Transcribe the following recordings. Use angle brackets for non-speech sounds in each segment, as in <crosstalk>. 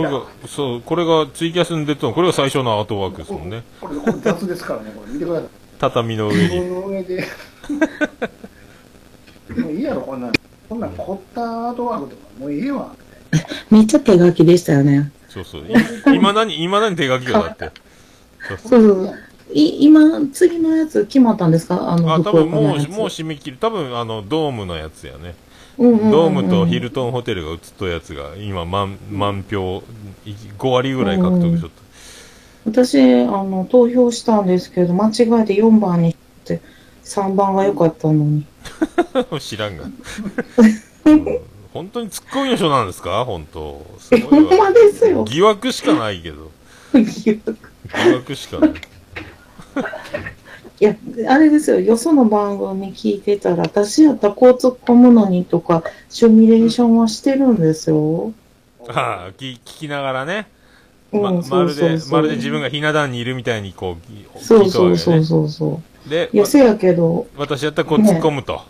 これが、そう、これがツイキャスに出たの、これが最初のアートワークですもんね。これ、これ雑ですからね、これ見てください。畳の上こに。の上で。<laughs> もういいやろ、こんなん。こんなん凝ったアートワークとか、もういいわ。めっちゃ手書きでしたよね。そうそう。いいまだに、いまだに手書きがだって。そうそう。い今、次のやつ決まったんですか？あの、あ、多分もう、もう締め切り、多分あの、ドームのやつやね。ドームとヒルトンホテルが映っとるやつが、今、満、満票、い5割ぐらい獲得しとっ私、あの、投票したんですけど、間違えて4番にして、3番が良かったのに。た。<laughs> 知らんが。う <laughs> ん本当にツッコミの人なんですか？本当。すごいほんまわ。ですよ。疑惑しかないけど。<laughs> 疑惑しかない。いや、あれですよ、よその番組聞いてたら、私やったらこう突っ込むのにとか、シミュレーションはしてるんですよ。ああ、聞聞きながらね。うんま、そうまるで、そうそうまるで自分がひな壇にいるみたいにこう、ぎそうそう聞いとるそうわけねそうそう。で、いや、せやけど、私やったらこう突っ込むと。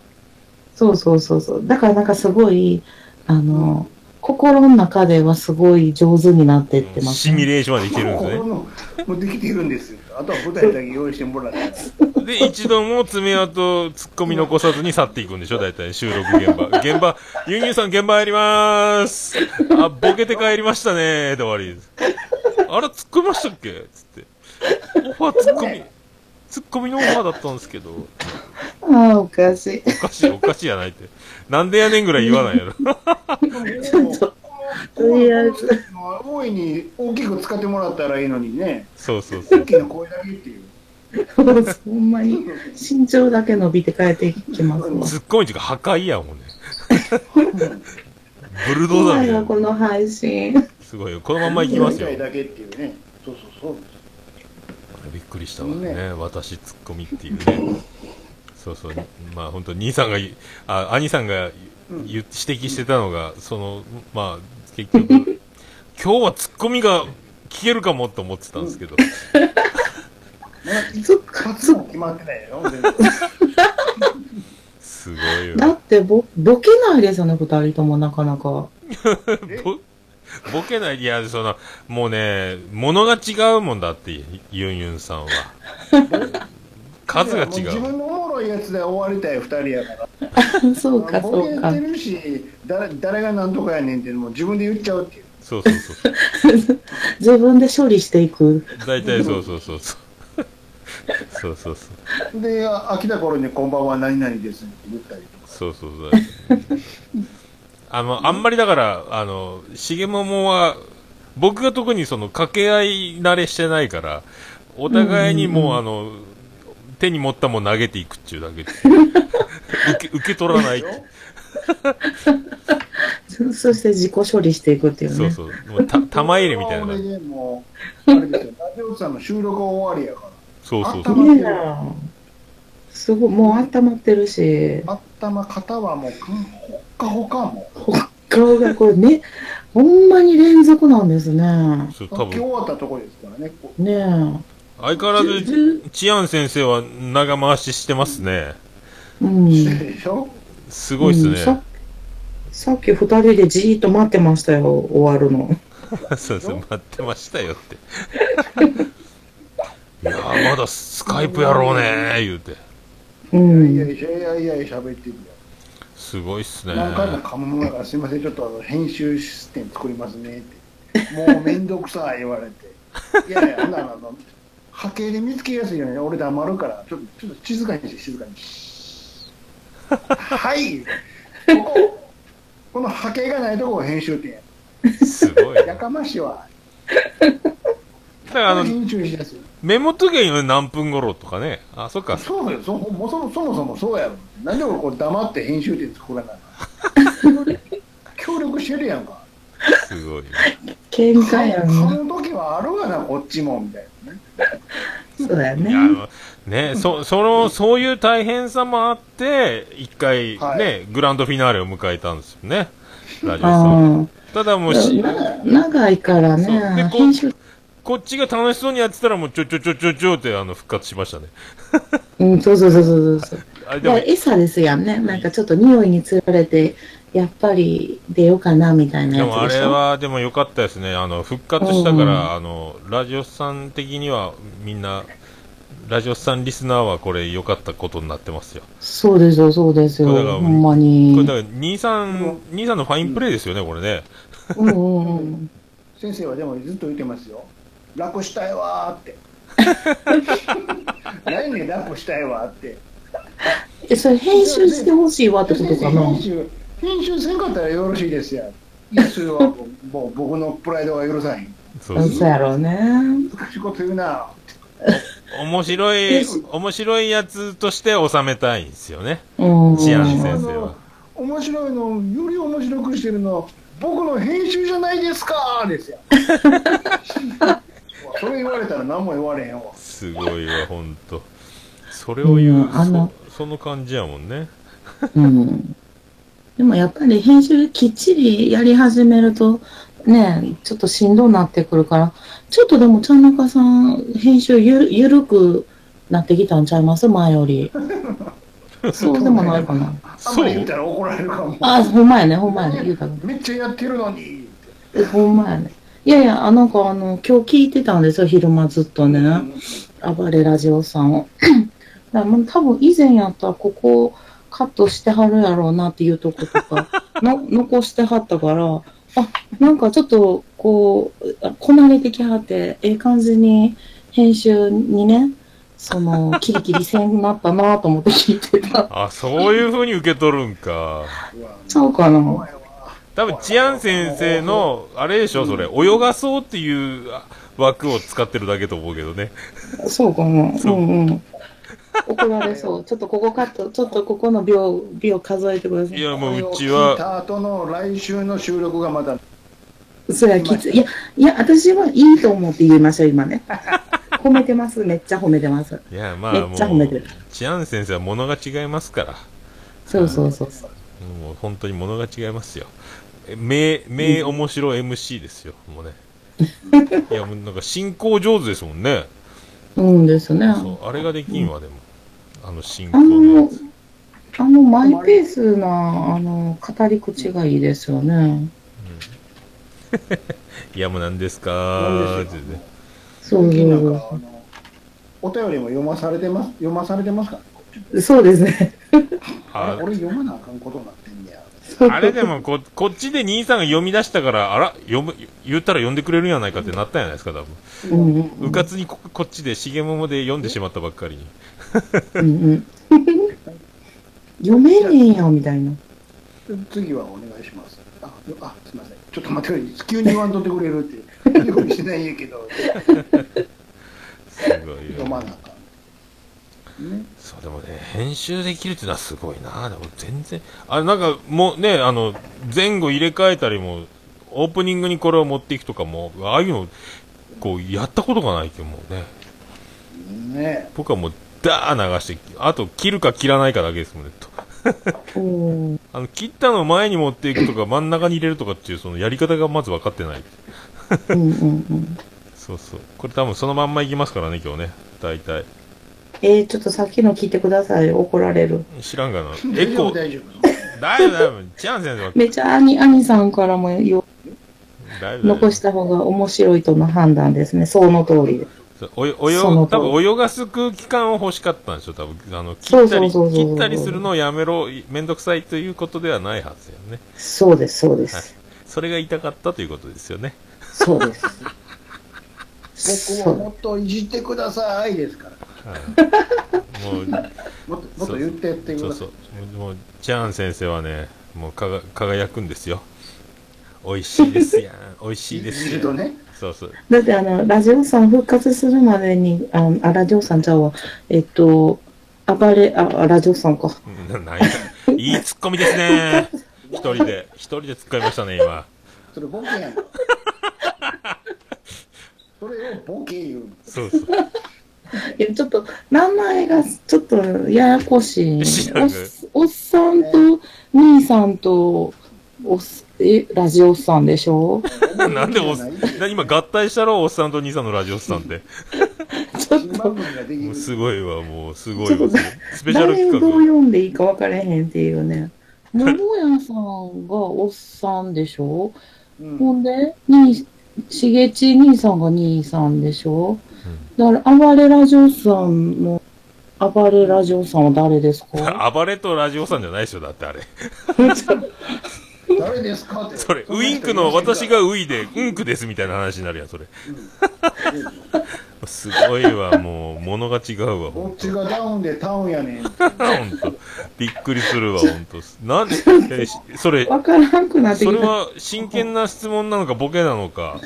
そうそうそうそう。だからなんかすごい、あの、心の中ではすごい上手になってってます、シミュレーションまでいけるんですね。<laughs> もうできているんですよ。あとは舞台だけ用意してもらって。で、一度も爪痕、突っ込み残さずに去っていくんでしょ大体収録現場。<laughs> 現場、ユンユンさん現場入りまーす。あ、ボケて帰りましたねーで終わりです。あれ、突っ込みましたっけ？つって。オファー突っ込み、突っ込みのオファーだったんですけど、ああ、おかしい。おかしい、おかしいやないって。なんでやねんぐらい言わないやろ。<laughs> <laughs> ちょっと、とりあえず、大いに大きく使ってもらったらいいのにね。そうそうそう大。きな声だけっていう。<laughs> ほんまに身長だけ伸びて帰ってきますわ。突っ込みっていうか破壊やもんね。<laughs> ブルドーザーな。この配信。すごいよ。このまんま行きますよだけっていうね。そうそうそう。びっくりしたわねね私ツッコミっていうねそうそうまあ本当兄さんがいあ兄さんが言指摘してたのがそのまあ結局 <laughs> 今日はツッコミが聞けるかもと思ってたんですけどまだ一発も決まってないよ。全然すごいよだってぼ、ボケないですよね、二人ともなかなか。<laughs> ぼボケないいやそのもうね物が違うもんだってユンユンさんは <laughs> 数が違う自う分のおもろいやつで終わりたい二人やから。<laughs> そうか、ボそうかケて。るし、誰誰が何とかやねんっていうのも自分で言っちゃうっていう。そうそうそう自分で処理していく。大体そうそうそうそうそうそうそうで、あ飽きた頃にこんばんは何々ですって言ったりとか。そうそうそう。あの、あんまりだから、あの、しげももは、僕が特にその掛け合い慣れしてないから、お互いにもう、あの、手に持ったもん投げていくっていうだけで。<laughs> 受け、受け取らない。そ <laughs> そして自己処理していくっていうね。そうそう。もうた、<laughs> 玉入れみたいな俺。でもう、あれですよ、ラジオさんの収録終わりやから。そうそうそう。すごい、もう温まってるし、頭、肩はもう、ほっかほかも顔がこれね、ほんまに連続なんですね。そう、う。多今日終分、わったとこですからね。こね相変わらえ。ず、ずチアン先生は長回ししてますね。うん。うでしょすごいっすうんさね。さっき二人でじーっと待ってましたよ、終わるの。<laughs> そうそう、待ってましたよって。<laughs> いやー、まだスカイプやろうねー、言うて。ういやん。いやいやいやいや喋ってるよ。すごいっすね。何回も噛むもんやから、すいません、ちょっとあの編集システム作りますねって。もうめんどくさい言われて。いやいや、あんなの波形で見つけやすいように俺黙るから、ちょっと、ちょっと静かにして、静かに。<laughs> はいここ、この波形がないとこを編集点や。すごいな。やかましいわ。だからあの。メモとけよ何分頃とかね。あ、そっか。そうよ、そもうそもそもそもそうやろ。なんで俺こう黙って編集点作らなあかん協力してるやんか。すごい。喧嘩やん。噛む時はあるわな、こっちも、みたいなね。そうだよね。のね、そ、その、そういう大変さもあって、一回ね、はいグランドフィナーレを迎えたんですよね。ラジオさん。あただもうあ。し、な長いからそうでね。ここっちが楽しそうにやってたらもうちょちょちょちょちょってあの復活しましたね。うん、そうそうそうそうそう。あれでも、餌ですやんね。なんかちょっと匂いにつられて、やっぱり出ようかなみたいなでもあやつでしょ？れは、でも良かったですね。あの、復活したから、うんあの、ラジオさん的にはみんな、ラジオさんリスナーはこれ良かったことになってますよ。そうですよ、そうですよ。ほんまこれに。だから、兄さん、兄さんのファインプレーですよね、これね。うんうんうん。<laughs> 先生はでもずっと言ってますよ楽したいわーって <laughs> 何ね楽したいわーってえ、それ編集してほしいわってことかな？編集編集せんかったらよろしいですよいやそれはもうもう僕のプライドが許さへんそうそうやろうね。難しいこと言うな面白い、面白いやつとして収めたいんですよね。うん。チアンあ先生はの面白いのより面白くしてるの僕の編集じゃないですかですよ <laughs> それ言われたら何も言われへんわすごいわ、ほんと。それを言う、うんあのそその感じやもんね。うん。でもやっぱり編集きっちりやり始めると、ね、ちょっとしんどになってくるから、ちょっとでも、ちゃんなかさん、編集ゆる、ゆるくなってきたんちゃいます？前より。そうでもないかな。あんまり言ったら怒られるかもあ、ほんまやね、ほんまやね、言うたら。めっちゃやってるのにえほんまやね。いやいや、あなんかあの、今日聞いてたんですよ、昼間ずっとね。暴れラジオさんを。<clears throat> だからもう多分以前やったらここカットしてはるやろうなっていうとことか <laughs> の残してはったから、あ、なんかちょっとこう、あこなれてきはって、ええ感じに編集にね、その、<laughs> キリキリせんなったなと思って聞いてた。あ、そういう風に受け取るんか。そうかな。多分、チアン先生の、あれでしょ、それ、泳がそうっていうあ枠を使ってるだけと思うけどね。そうかな。うんうん。怒られそう。ちょっとここカット、ちょっとここの秒、秒数えてください。いや、もううち聞いは、た後の来週の収録がまたそりゃきつい。いや、いや、私はいいと思って言いましょう、今ね。<laughs> 褒めてます。めっちゃ褒めてます。いや、まあめっちゃ褒めてるもう、チアン先生は物が違いますから。そうそうそうそう。もう本当に物が違いますよ。え名、名面白 MC ですよ、もうね。<laughs> いや、もうなんか進行上手ですもんね。うんですね。そう、あれができんわ、でも。あの進行あののやつ。、あの、マイペースな、あの、語り口がいいですよね。<laughs> いや、もう何ですか？ーってね。そう最近なんそかあのお便りも読まされてます？読まされてますか？そうですね。ああれ <laughs> 俺読まなあかんことになってんねやあれでもこ、こっちで兄さんが読み出したから、あら、読む、言ったら読んでくれるんやないかってなったんじゃないですか、多分。うんうんうかつにここっちで、しげももで読んでしまったばっかりに。うんうん。読めねえよ、みたいな。次はお願いしますああすいませんちょっと待ってくれ急に言わんとってくれるって用意してないんやけどすごい読まよ。なあかんねそう、でもね、編集できるっていうのはすごいな。でも全然、あれなんかもうね、あの、前後入れ替えたりも、オープニングにこれを持っていくとかも、ああいうの、こう、やったことがないけどもうね。ね僕はもう、ダー流して、あと、切るか切らないかだけですもんね。と <laughs> あの、切ったのを前に持っていくとか、真ん中に入れるとかっていう、そのやり方がまず分かってない。うんうんうん。そうそう。これ多分そのまんまいきますからね、今日ね。大体。えー、ちょっとさっきの聞いてください。怒られる。知らんがな。エコ大丈夫大丈夫。チャン先生は、<laughs> めっちゃ兄、兄さんからもよ。残した方が面白いとの判断ですね。その通りで。そう多分泳がす空気感を欲しかったんでしょ、多分。あの、切ったり、切ったりするのをやめろ、めんどくさいということではないはずよね。そうです、そうです。それが言いたかったということですよね。そうです。僕をもっといじってくださいですからはい、もう、もっともっと言ってってくださいそうそう。もう、チャン先生はね、もうかが輝くんですよ。美味しいですやん。美味しいですやん。いじるとねそうそう。だってあの、ラジオさん復活するまでに、あ、あラジオさんちゃうわ。えっと、暴れ、あ、あラジオさんか。なないいいツッコミですね。一人で、一人で突っ込みましたね、今。それボケやんそれをボケ言うそうそう。いや、ちょっと、名前がちょっとややこしい。おっさんと、兄さんと、おっ、え、ラジオさんでしょ？<laughs> なんでおっな今合体したろおっさんと兄さんのラジオスさんって。ちちょっと、すごいわ、もう、すごいちょっとわ。スペシャル誰をどう企読んでいいか分からへんっていうね。桃屋さんがおっさんでしょ？うんほんで、に、しげち兄さんが兄さんでしょ？だから、暴れラジオさんの、暴れラジオさんは誰ですか？画。<laughs> 暴れとラジオさんじゃないでしょ、だってあれ。<laughs> 誰ですかって。それ、ウインクの私がウイで、うんくですみたいな話になるやん、それ。<laughs> すごいわ、もう、物が違うわ、こっちがダウンでタウンやねん。と。<laughs> ほんと。びっくりするわ、<laughs> ほんと。なんで、えしそれ、分からんくなってきた。それは真剣な質問なのか、ボケなのか。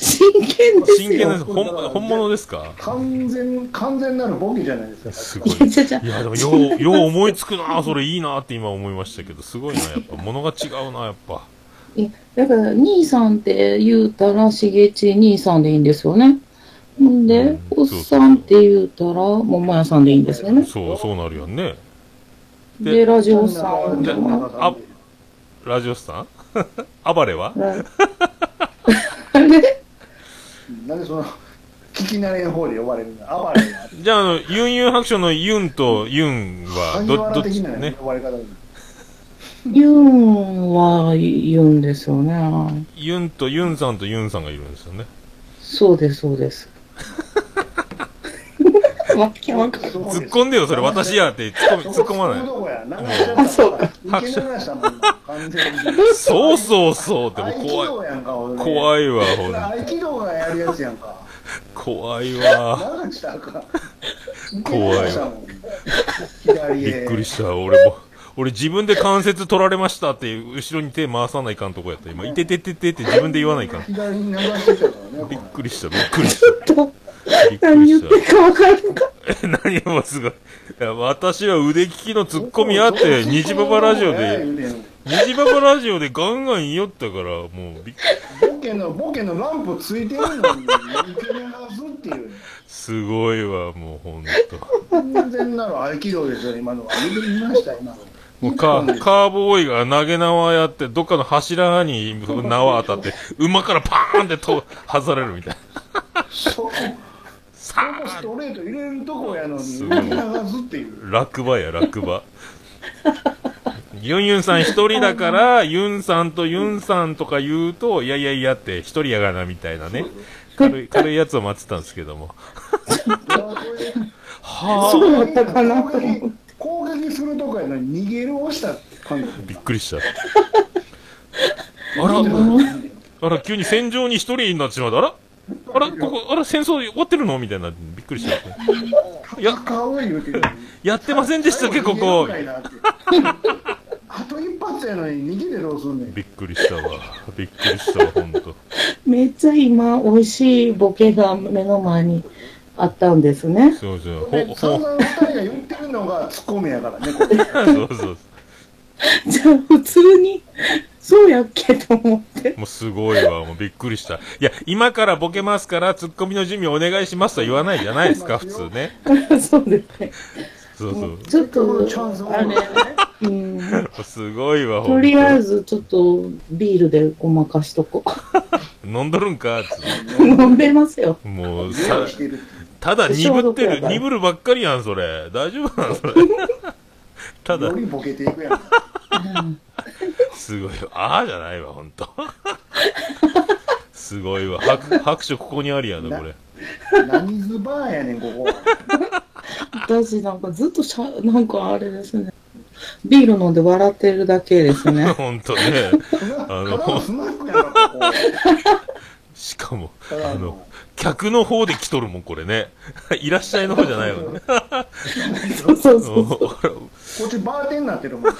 真剣です真剣な、よ。本本物ですか？完全、完全なるボケじゃないですか。すごい。いや、でも、よう、よう思いつくな、それいいなって今思いましたけど、すごいな、やっぱ、物が違うな、やっぱ。いやだから、兄さんって言うたら、しげち兄さんでいいんですよね。ほんで、うんおっさんって言うたら、桃屋さんでいいんですよね。そう、そうなるよね。でで、ラジオさんあラジオスさん？<laughs> 暴れは？ラあれなんでその、聞き慣れん方で呼ばれるんだ。暴れな。じゃあ、あの、ユンユン白書のユンとユンは、萩ど、どっちね？呼ばれ方に。ユンは言うんですよね。ユンとユンさんとユンさんがいるんですよね。そうです、そうです。<laughs> わけわかんない。突突っ込んでよ、それ私やって突っ込み、突っ込まない。あそうか受け流したもんな完全に。そうそうそうっても怖い。怖いわ、ほんと合気道がやるやつやんか。怖いわ。怖いわ。びっくりした、俺も。俺自分で関節取られましたって、後ろに手回さないかんとこやった。今、いててててって自分で言わないかん。左に流してたからね。びっくりした、びっくりした。<laughs> <laughs> 何言ってるかわからんか。何もすごい。いや私は腕利きのツッコミあって、虹パパラジオで、虹パパラジオでガンガン言いよったから、もうびっボケの、ボケのランプついてるのに、すっていう。すごいわ、もうほんと。完全なる合気道ですよ、今のは。見ました、今の。もうカー、カーボーイが投げ縄やって、どっかの柱に <laughs> 縄当たって、馬からパーンってと外されるみたいな。そそこストレート入れるとこやのに、すごい受け流すっていう。落馬や、落馬。ユンユンさん一人だから、ユンさんとユンさんとか言うと、いやいやいやって、一人やがな、みたいなね。軽い、軽いやつを待ってたんですけども。はあそうだったかな。攻撃するとこやのに逃げる押した感じ。びっくりした。あら、あら、急に戦場に一人になってしまった。あらあら、ここ、あら、戦争終わってるの？みたいな、びっくりした。<laughs> いや戦う言うてる。やってませんでしたっけ、ここあと一発やのに逃げてどうすんねん。びっくりしたわ。びっくりしたわ、ほんと。めっちゃ今、美味しいボケが目の前にあったんですね。そうそう。でほ、ほ、散々二人が言ってるのがツッコミやからね。<laughs> そうそう。<laughs> じゃあ、普通に、そうやっけと思って。もうすごいわ、もうびっくりした。いや、今からボケますから、ツッコミの準備お願いしますとは言わないじゃないですか、普通ね。そうですね。そうそう。ちょっとチャンス、あれ、うん。すごいわ、とりあえと。ず、ちょっと、ビールでごまかしとこ飲んどるんか、つってう。飲んでますよ。もう、用さただ鈍ってる、鈍るばっかりやん、それ。大丈夫なのそれ。<laughs> ただよ、りボケていくやん。すごいわ。ああじゃないわ、ほんと。すごいわ。拍拍手ここにありやな、これ。何ズバーやねん、ここ。私なんかずっとしゃ、なんかあれですね。ビール飲んで笑ってるだけですね。<laughs> ほんとね。あのただのスナックやんか、ここ。しかも、あの、客の方で来とるもん、これね。<laughs> いらっしゃいの方じゃないわね。<laughs> そうそうそう。こっちバーテンになってるもん。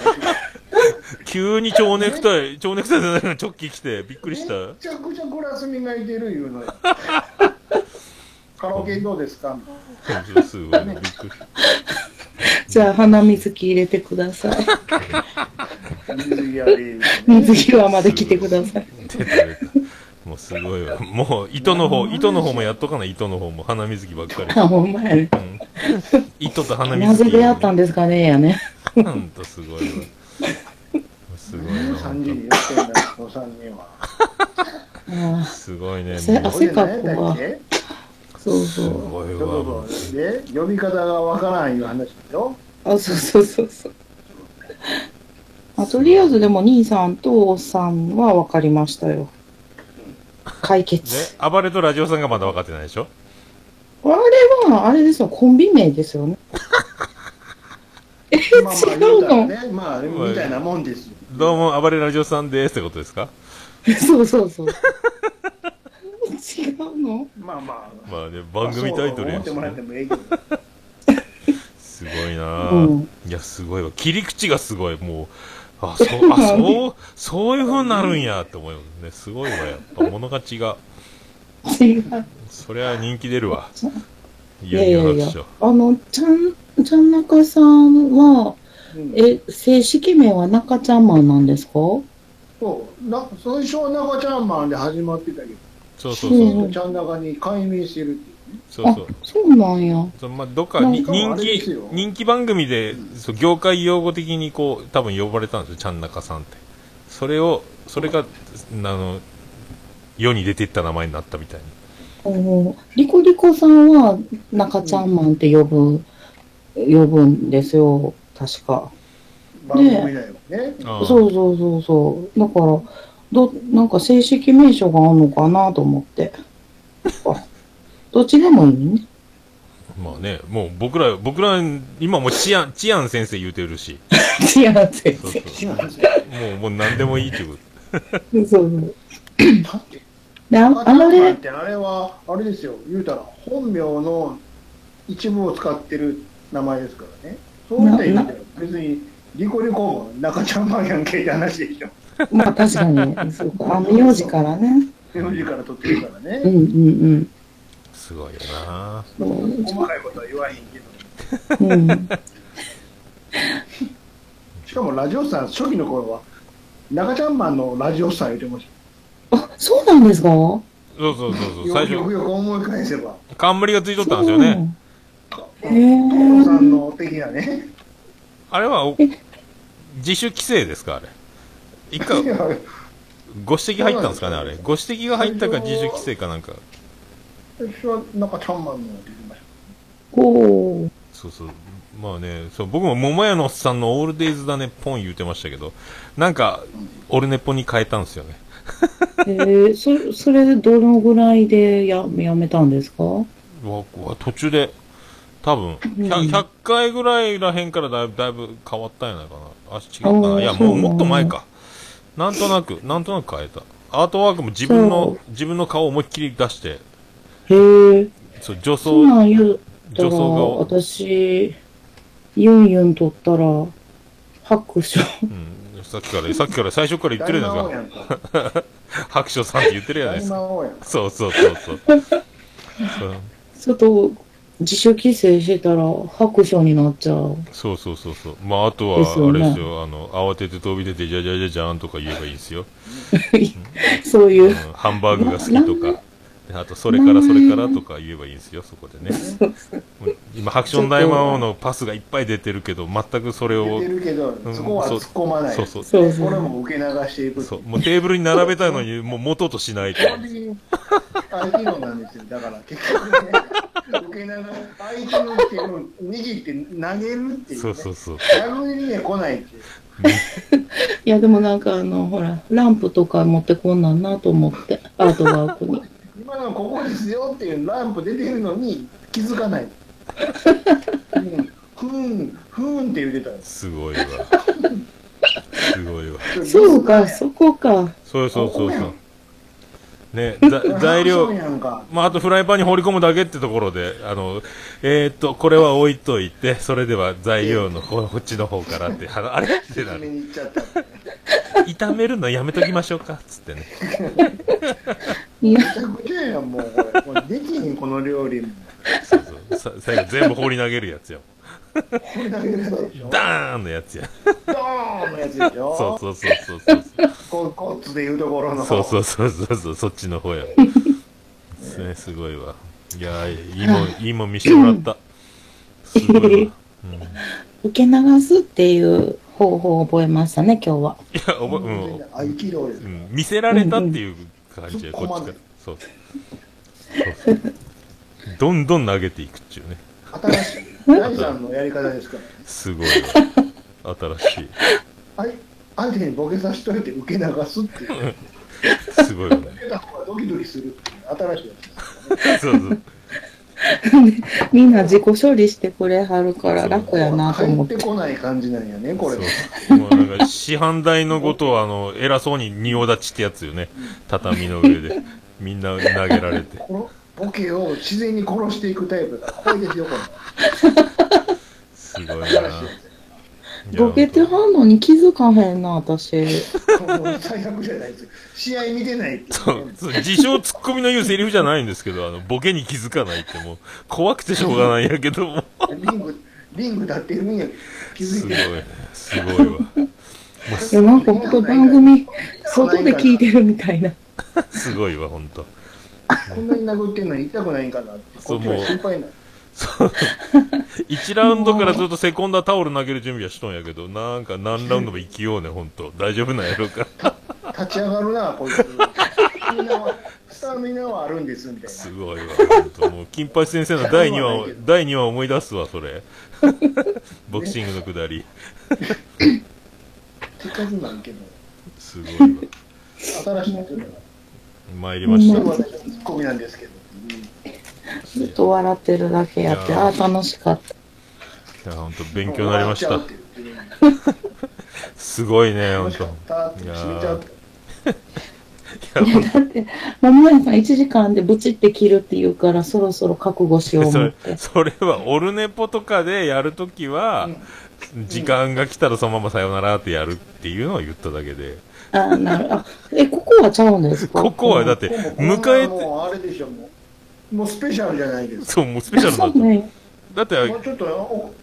<laughs> 急に蝶ネクタイ、蝶ネクタイじゃないのチョッキ来て、びっくりした。めちゃくちゃグラス磨いてるいうのよ。<laughs> カラオケどうですか？すごいね、びっくり。じゃあ、鼻水器入れてください。水着やで。水際まで来てください。出た出たもうすごいわ。もう、糸の方、糸の方もやっとかない、糸の方も。鼻水着ばっかり。あ、ほんまやね。うん。糸と鼻な水着。ぜ出会ったんですかね、やね。ほんとすごいわ。すごいわ、ほ3ん時に言ってんだよ、お三人は。すごいね。汗かくわそうそすごいそうわ。そうそうで呼び方がわからんいう話でしょ？う。あ、そうそうそうそう。あとりあえずでも兄さんとおさんは分かりましたよ。解ね決。、暴れとラジオさんがまだ分かってないでしょ？あれは、あれですよ、コンビ名ですよね。え、まあまあ違う言うたらのねまあみたいなもんですよどうも、暴れラジオさんですってことですか？そうそうそう。<laughs> 違うの？まあまあまあね、番組タイトルやし、まあそう思ってもらってね。もええけどすごいなぁ、うんいや、すごいわ。切り口がすごい。もう、あ、そう、あ、そう、そういう風になるんやって思うよね。すごいわ。やっぱ物が違う。違う。そりゃ人気出るわ。いやいやいや。あの、ちゃん、ちゃん中さんは、うんえ、正式名は中ちゃんマンなんですか？そうな最初は中ちゃんマンで始まってたけどそうそうそう。うんちゃん中に改名してるっていうそうそう。、そうなんや。そのまあ、どっかに人気人気番組で、そう業界用語的にこう、多分呼ばれたんですよ、ちゃんなかさんって。それを、それが、あの、世に出てった名前になったみたいに。おリコリコさんは中ちゃんマンって呼ぶ、呼ぶんですよ、確か。番組だよねそうそうそうそう。だから、ど、なんか正式名称があるのかなと思って。あ、<laughs> どっちでもいいね。まあね、もう僕ら、僕ら、今もうチアン、チアン先生言うてるし、違う、先そう生。そう違うもう、もう何でもいいってこそうそう。だってで、ああっね、てあれはあれですよ言うたら本名の一部を使ってる名前ですからねそういった意味では別にリコリコも中ちゃんマンやんけって話でしょ。まあ確かに、そうか、あの名字からね。名字から取ってるからね。うんうんと。すごいよな。うん。細かいことは言わへんけど。うん。しかもラジオさん初期の頃は中ちゃんマンのラジオさん言ってましあ、そうなんですか？そうそうそうたそう、最よく初、よく思い返せば。冠がついとったんですよね。え。所さんの的なねあれは自主規制ですか、あれ？一回ご指摘入ったんですかね、あれ？ご指摘が入ったか自主規制かなんか。最初は中ちゃんマンの出てましほう。そうそう。まあね、そう、僕も桃屋のおっさんのオールデイズだね、ポン言うてましたけど、なんか、オルネポに変えたんですよね。えー、そそれでどのぐらいでややめたんですか？わわ途中で、多分、100, うん100回ぐらいらへんからだいぶ、だいぶ変わったんやないかな。あ、違うかな。いや、もうもっと前か。なんとなく、なんとなく変えた。アートワークも自分そのう、自分の顔を思いっきり出して、へえ。そう、女装、そんなん言ったら、女装顔。私、ユンユン取ったら、拍手。うん、さっきから、さっきから最初から言たってるや大魔王ないかですか。<laughs> 白書さんって言ってるやないで大すかそうそうそうそう。そう <laughs> ちょっと、自主規制してたら、拍手になっちゃう。そうそうそうそう。まあ、あとは、ですよねあれですよ、あの、慌てて飛び出て、じゃじゃじゃじゃーんとか言えばいいですよ。<laughs> そういうう。ん、ハンバーグが好きとか。であと、それからそれからとか言えばいいんですよ、そこでね。今、ハクション大魔王のパスがいっぱい出てるけど、全くそれを出て、るけどうんそこは突っ込まないそうそうそうそうこれも受け流していくそう、もうテーブルに並べたのに、もう元としないと。基本的に相手のなんですよだから結局ね受け流相手の手を握って投げるっていう、ね、そうそうそう。逆にね来ないっていういや、でもなんかあの、ほら、ランプとか持ってこんなんなと思って、アートワークに。今のここですよっていうランプ出てるのに気づかない。<laughs> うんふーん、ふーんって言ってたんです。すごいわ。<laughs> すごいわ。そうか、そこか。そうそうそうそう。ね、ざ <laughs> 材料。まあ、あとフライパンに放り込むだけってところで、あの、えーっと、これは置いといて、それでは材料のここっちの方からって、はあれ？ってなる。説明に行っちゃった。炒めるのやめときましょうか、つってね。め、ちゃくちゃやん、もうこれ。できひん、この料理も。そうそうさ最後全部放り投げるやつよ。<laughs> ダーンのやつや。ドーンのやつでしょ？そうそうそうそうそう。こコツでいうところの。そうそうそうそうそう、そっちの方や。ですね、すごいわ。いやー、いいもん、<laughs> いいもん見してもらった。すごいわ。受け流すっていう方法を覚えましたね、今日は。いや、おぼ、うん、合気道ですう。ん、見せられたっていう感じで、うんうんこっちから。そう。そうそうどんどん投げていくっていうね。新しい。第三のやり方ですか？ら。すごいわ。新しい。あい相手にボケさせといて受け流すっていう。すごいよね。受けた方がドキドキするっていう新しいやつです。そうそう。みんな自己処理してくれはるから楽やなと思っ。入っててこない感じなんやね、これは。そう。もうなんか、市販台のことを、あの、偉そうに仁王立ちってやつよね。畳の上で。みんな投げられて。ボケを自然に殺していくタイプだ。これですよ、これ。すごいな。<laughs> ボケてはんのに気づかへんな、私。最悪じゃないです。試合見てないそいう自称ツッコミの言うセリフじゃないんですけど、あの、ボケに気づかないってもう、怖くてしょうがないんやけども。リング、リング立ってるんや気すごいづいてない。、すごいわ。もいや、なんかほんと番組、外で聞いてるみたいな。う、<laughs> すごいわ、ほんと。こんなに殴ってんのに痛くないんかなって。そうこっちは心配になる。そう。1ラウンドからずっとセコンダタオル投げる準備はしとんやけど、なんか何ラウンドも生きようね、ほんと。大丈夫なんやろうか。立ち上がるな、こいつ。スタミナは、あるんです、みたいな。すごいわ、ほんと。もう、金八先生の <laughs> 第2話を、第2話思い出すわ、それ。ボクシングのくだり。手数なんけど、すごい新しいっていうのは、わ。参りました。ツッコミなんですけど。ずっと笑ってるだけやって、いやああ、楽しかった。いや、ほんと、勉強になりました <laughs> すごいね、ほんと。楽しかったって閉めちゃうと。いや、ほんとだって、桃屋さん1時間でブチって切るって言うから、そろそろ覚悟しようそれ思って。<laughs> それはオルネポとかでやるときは、時間が来たらそのままさよならってやるっていうのを言っただけで、あなるあ、え、ここはちゃうんですか？ここはだって、迎えて、もうあれでしょ、もう。もうスペシャルじゃないですか。そう、もうスペシャルになった。ね。だって、もうちょっとお、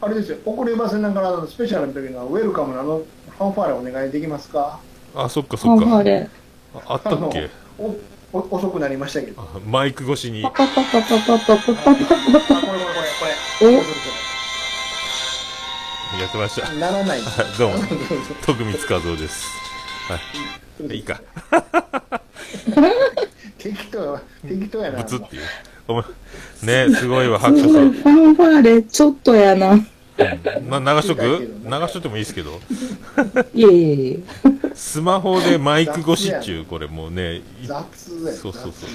あれですよ、遅れませんながら、あのスペシャルの時のウェルカムのあの？ファンファーレお願いできますか？あ、そっかそっか。ンファーレ。ああったっけ？おお遅くなりましたけど。マイク越しにパ。パパパパパパパパパこれこれこれこれ。おこれやってました。ならない。は <laughs> いどうも、<laughs> 徳光和夫です。はい。いいか。<laughs> 適当適当やな。ブツっていう。お前、ねすごいわ、す白書さん。ファンファーレ、ちょっとやな。な流しとく？流しとってもいいですけど、いえいえいえ。スマホでマイク越しっちゅう、これもうね。そうそうそう雑。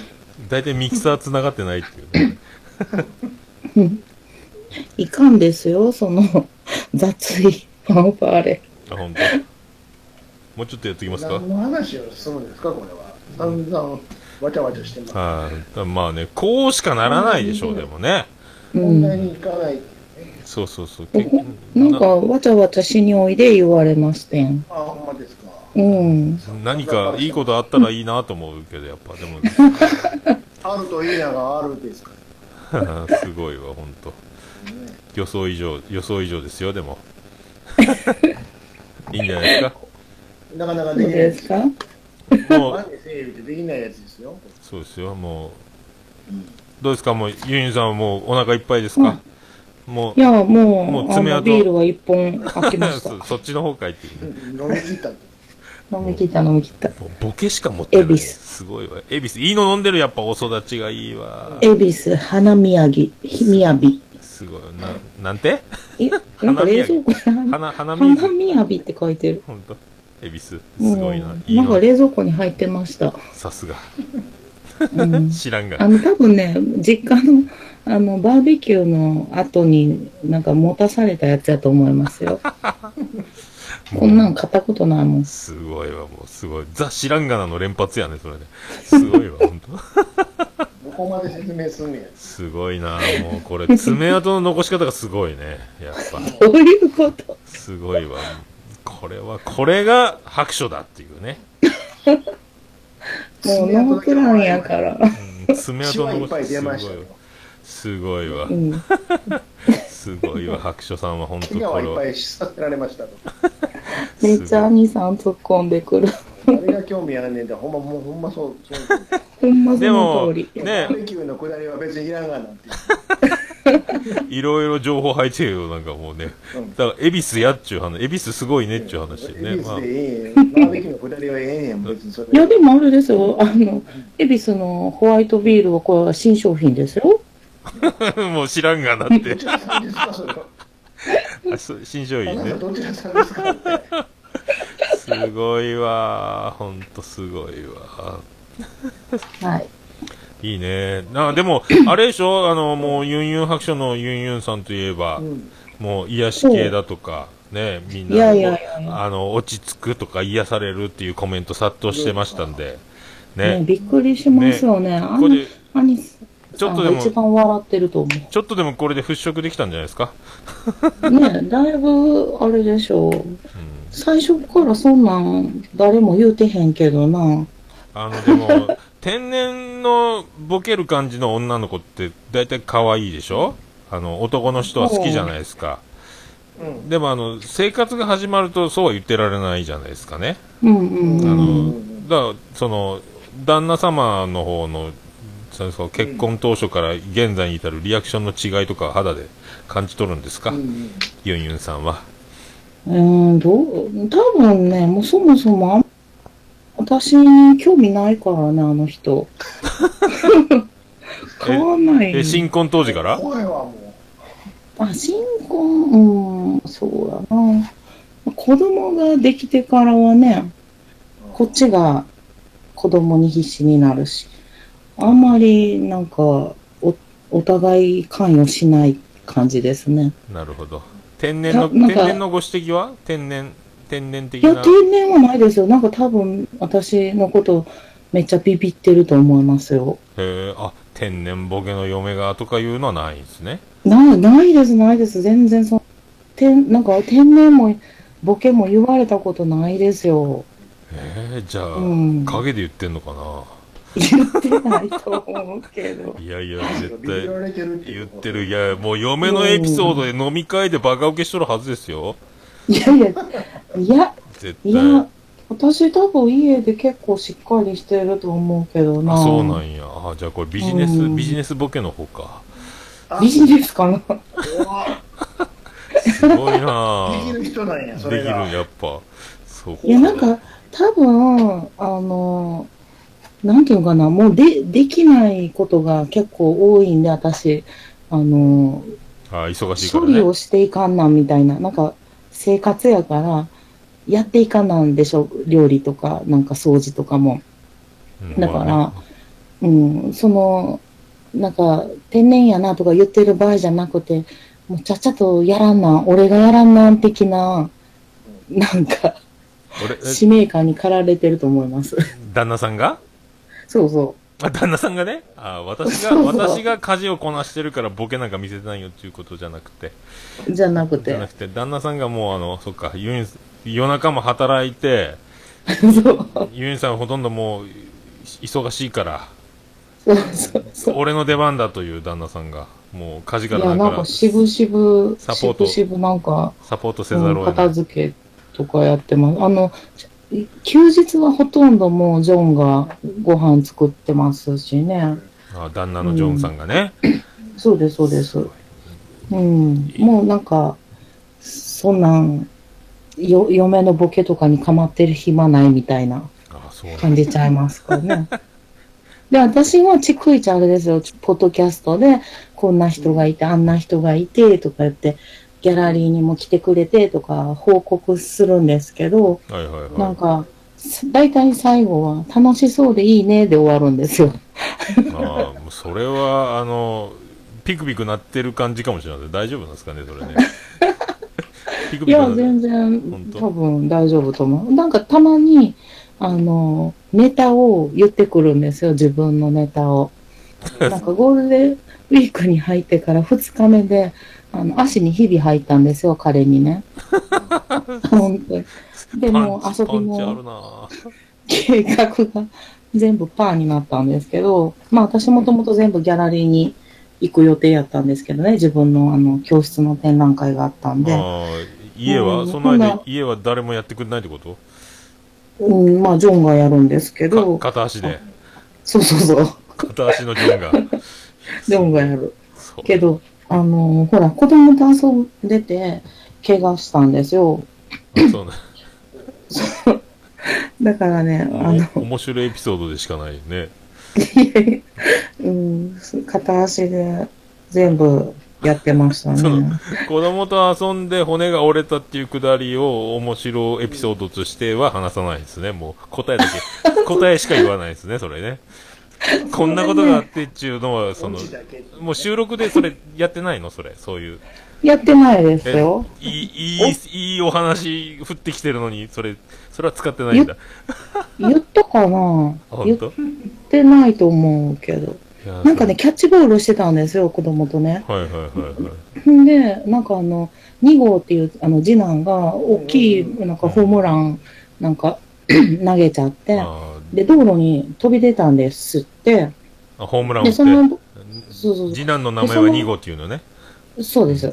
大体ミキサー繋がってないっていうね。いかんですよ、その、<laughs> 雑いファンファーレ。あ、本当。もうちょっとやってきますか？何の話をするんですか、これは。散々わちゃわちゃしてます。はい。まあね、こうしかならないでしょう、でもね。うん。問題に行かない。そうそうそう。なんか、わちゃわちゃしにおいで言われましてん。あ、ほんまですか。うん。何かいいことあったらいいなと思うけど、やっぱでも、<laughs> あるといいながあるですか <laughs> すごいわ、本当。らね。予想以上、予想以上ですよ、でも。<laughs> いいんじゃないですか？なかなかできないですか？もう、で整備ってできないやつですよ。そうですよ、もう。うんどうですか、もう、ユニさんはもうお腹いっぱいですか、もいや、ももうう、あの、爪痕ビールは一本開けました <laughs> そ。そっちの方かいっていうね。飲み切った。飲み切った飲み切った。もうボケしか持ってない。すごいわ。恵比寿。いいの飲んでる、やっぱお育ちがいいわ。恵比寿、花宮城、みやび。すごい。な、なんて？え、<laughs> なんか冷蔵庫に花、花花水。みやびって書いてる。ほんと？恵比寿。すうんごいな。いいなんかの。冷蔵庫に入ってました。さすが。うん。<laughs> 知らんが。あの、多分ね、実家の、あの、バーベキューの後に、なんか持たされたやつやと思いますよ。<laughs> こんなん買ったことないもん。すごいわ、もうすごい。ザ・知らんがなの連発やね、それね。すごいわ、ほんと。どこまで説明すんねや。すごいな、もうこれ、爪痕の残し方がすごいね。やっぱ。どういうこと？すごいわ。これは、これが白書だっていうね。<laughs> もうノープランやから。うん爪血はいっぱい痕の残し出ましたよ。すごいわう。ん。<laughs> すごいわ、白書さんは本当怪我はいっぱこれは。いさせられましたと。<laughs> めっちゃ兄さん突っ込んでくる。誰が興味あるねんって、ほんま、もうほんまそう、そう。ほんまそでも、の通り。ねバーベキューのくだりは別にいらんがなって。<laughs> いろいろ情報入ってるよ、なんかもうね。うんだから、恵比寿やっちゅう話、恵比寿すごいねっちゅう話でね。まあ恵比寿で、ええバーベキューのくだりはええねん、別にそれ。いや、でもあれですよ。あの、恵比寿のホワイトビールはこれは新商品ですよ。<laughs> もう知らんがなってど。<laughs> ちらさんですか、それは。あそう新商あなた品ね。どちらさんですかって。すごいわ。ほんとすごいわ。はい。いいね。な、でも、あれでしょ？あの、もう、ユンユン白書のユンユンさんといえば、うん。もう、癒し系だとか、ね、みんな、あの、落ち着くとか癒されるっていうコメント殺到してましたんで、ね、ね。びっくりしますよね。あのちょっとでも一番笑ってると思ちょっとでもこれで払拭できたんじゃないですか？う。ね、だいぶ、あれでしょう。うん。最初からそんなん誰も言うてへんけどな。あの、でも、<laughs> 天然のボケる感じの女の子って、大体可愛いでしょ？あの、男の人は好きじゃないですか。うん。でも、あの、生活が始まるとそうは言ってられないじゃないですかね。うんうんあうん。の、だからその、旦那様の方の、そうそう結婚当初から現在に至るリアクションの違いとかは肌で感じ取るんですか、うんユンユンさんは。うーん、どう、多分ね、もうそもそも私に興味ないからね、あの人。<laughs> 変わんない。え、新婚当時から？声はもあ、新婚、うん、そうやな。子供ができてからはね、こっちが子供に必死になるし、あんまりなんか、お、お互い関与しない感じですね。なるほど。天然の、天然のご指摘は？天然、天然的いや、な。天然はないですよ。なんか多分、私のことめっちゃビビってると思いますよ。へえ、あ、天然ボケの嫁がとかいうのはないんですね。ない、ないです、ないです。全然そ、天、なんか天然も、ボケも言われたことないですよ。えー、じゃあ、うん陰で言ってんのかな？言ってないと思うけど。いやいや、う、絶対言ってる。る。いや、もう嫁のエピソードで飲み会でバカ受けしとるはずですよ。いやいや、いや、絶いや対。、私多分家で結構しっかりしてると思うけどな。あ、そうなんや。あ、じゃあこれビジネス、うんビジネスボケの方か。あビジネスかなすごいなできぁ。る人なんや、そできるれが。やっぱ。そういや、なんか、多分、あの、なんていうのかな、もうで、できないことが結構多いんで、私、あの、あ、忙しいね。処理をしていかんなんみたいな、なんか、生活やから、やっていかんなんでしょ、料理とか、なんか掃除とかも。うんだからまあねうん、その、なんか、天然やなとか言ってる場合じゃなくて、もうちゃっちゃとやらんなん、俺がやらんなん的な、なんか、使命感に駆られてると思います。旦那さんが？そうそあ、旦那さんがね、あ私が、そうそう私が家事をこなしてるからボケなんか見せてないよっていうことじゃなくて、う。じゃなくてじゃな。くて、旦那さんがもうあの、そっか、ユン、夜中も働いて。<laughs> ユンさんほとんどもう、忙しいから、そうそうそう。俺の出番だという旦那さんが、もう家事かいや、らなんかなんか、しぶしぶ、サポートしぶしぶなんか、サポートせうんざるを得ない。片付けとかやってます。あの、休日はほとんどもうジョンがご飯作ってますしね。あ旦那のジョンさんがね。そうです、そうです。うん。もうなんか、そんなん、よ、嫁のボケとかにかまってる暇ないみたいな感じちゃいますかね。<laughs> で、私は逐一あれですよ、ポッドキャストで、こんな人がいて、あんな人がいて、とか言って、ギャラリーにも来てくれて、とか報告するんですけど、はいはいはい。なんか、大体最後は、楽しそうでいいね、で終わるんですよ。ああ、それは、あの、ピクピクなってる感じかもしれない。大丈夫なんですかね、それね。<laughs> ピクいや、ピクなって全然多分大丈夫と思う。なんかたまに、あの、ネタを言ってくるんですよ、自分のネタを。<laughs> なんかゴールデンウィークに入ってから2日目で、あの、足にひび入ったんですよ、彼にね。<laughs> 本当に。でも、遊びパンチあるのな計画が全部パーになったんですけど、まあ私もともと全部ギャラリーに行く予定やったんですけどね、自分のあの、教室の展覧会があったんで。ああ、家は、うんその間家は誰もやってくれないってこと？うん、まあ、ジョンがやるんですけど、か片足で？そうそうそう。片足のジョンが。<laughs> ジョンがやる。けど、あのほら、子供と遊んでて、怪我したんですよ。あそうね。<laughs> だからね、あの、お面白いエピソードでしかないね。うん、片足で全部やってましたね。子供と遊んで骨が折れたっていうくだりを面白エピソードとしては話さないですね。もう答えだけ、答えしか言わないですね、それね。<laughs> こんなことがあってっていうのは、そのもう収録でそれやってないの？それ、そういう。やってないですえよ。いい、いい、いいお話降ってきてるのに、それ、それは使ってないんだ。言ったかな？言っ当てないと思うけど。なんかね、キャッチボールしてたんですよ、子供とね。はいはいはいはい。んで、なんかあの、2号っていう、あの、次男が、大きい、なんかホームラン、なんか、<clears throat> 投げちゃって、あで、道路に飛び出たんですって、ーあ、ホームラン打で、ってそ。の、そうそう次男の名前は2号っていうのね。そうです。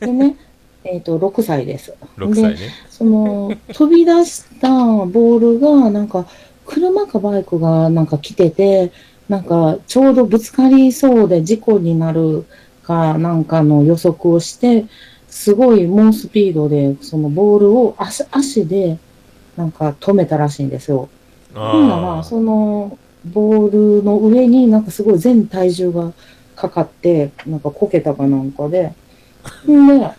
でね、<laughs> えっ、と、6歳です。6歳ね。で、その、飛び出したボールが、なんか、車かバイクがなんか来てて、なんか、ちょうどぶつかりそうで事故になるかなんかの予測をして、すごい猛スピードで、そのボールを足、足で、なんか止めたらしいんですよ。ほんなら、あその、ボールの上になんかすごい全体重がかかって、なんかこけたかなんかで、ほんで、